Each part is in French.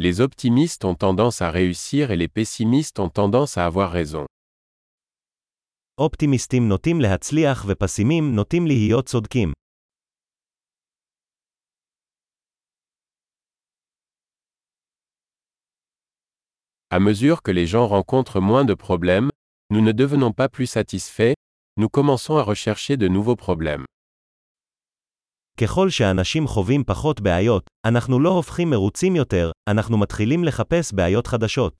Les optimistes ont tendance à réussir et les pessimistes ont tendance à avoir raison. אופטימיסטים נוטים להצליח ופסימים נוטים להיות צודקים. À mesure que les gens rencontrent moins de problèmes, nous ne devenons pas plus satisfaits, nous commençons à rechercher de nouveaux problèmes. ככל שאנשים חווים פחות בעיות, אנחנו לא הופכים מרוצים יותר, אנחנו מתחילים לחפש בעיות חדשות.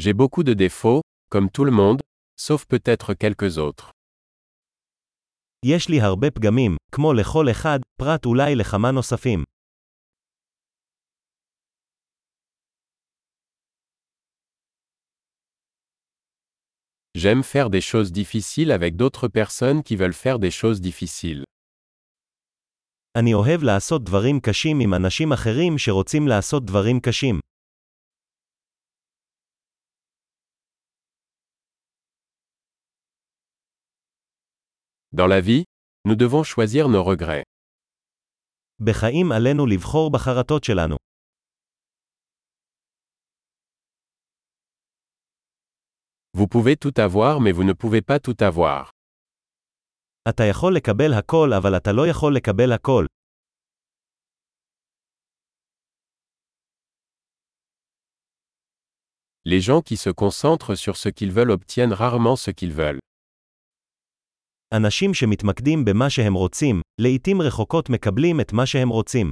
J'ai beaucoup de défauts, comme tout le monde, sauf peut-être quelques autres. יש לי הרבה פגמים, כמו לכל אחד, פרט אולי לכמה נוספים. J'aime faire des choses difficiles avec d'autres personnes qui veulent faire des choses difficiles. אני אוהב לעשות דברים קשים עם אנשים אחרים שרוצים לעשות דברים קשים. Dans la vie, nous devons choisir nos regrets. בחיים עלינו לבחור בחרטות שלנו. Vous pouvez tout avoir mais vous ne pouvez pas tout avoir. אתה יכול לקבל הכל אבל אתה לא יכול לקבל הכל. Les gens qui se concentrent sur ce qu'ils veulent obtiennent rarement ce qu'ils veulent. אנשים שמתמקדים במה שהם רוצים, לעתים רחוקות מקבלים את מה שהם רוצים.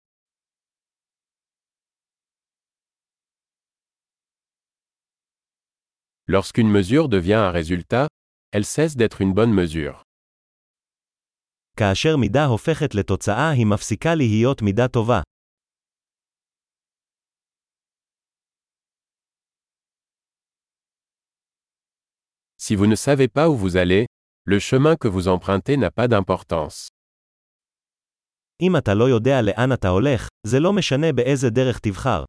Lorsqu'une mesure devient un résultat, elle cesse d'être une bonne mesure. כאשר מידה הופכת לתוצאה היא מפסיקה להיות מידה טובה. Si vous ne savez pas où vous allez, le chemin que vous empruntez n'a pas d'importance. אם אתה לא יודע לאן אתה הולך, זה לא משנה באיזה דרך תבחר.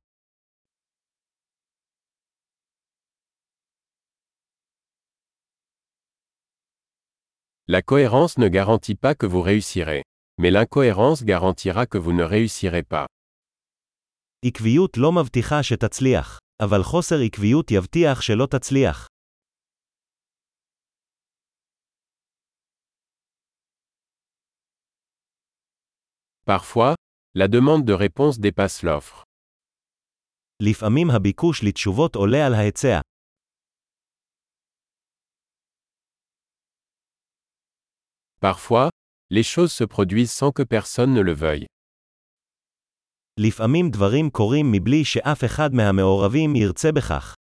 La cohérence ne garantit pas que vous réussirez. Mais l'incohérence garantira que vous ne réussirez pas. עקביות לא מבטיחה שתצליח, אבל חוסר עקביות יבטיח שלא תצליח. Parfois, la demande de réponse dépasse l'offre. לפעמים הביקוש לתשובות עולה על ההיצע. Parfois, les choses se produisent sans que personne ne le veuille. לפעמים דברים קורים מבלי שאף אחד מהמעורבים ירצה בכך.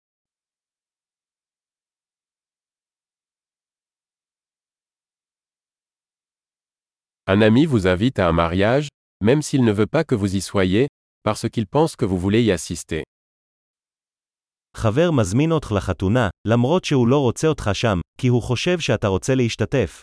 Un ami vous invite à un mariage, même s'il ne veut pas que vous y soyez, parce qu'il pense que vous voulez y assister. חבר מזמין אותך לחתונה, למרות שהוא לא רוצה אותך שם, כי הוא חושב שאתה רוצה להשתתף.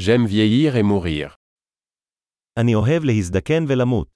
J'aime vieillir et mourir. אני אוהב להזדקן ולמות.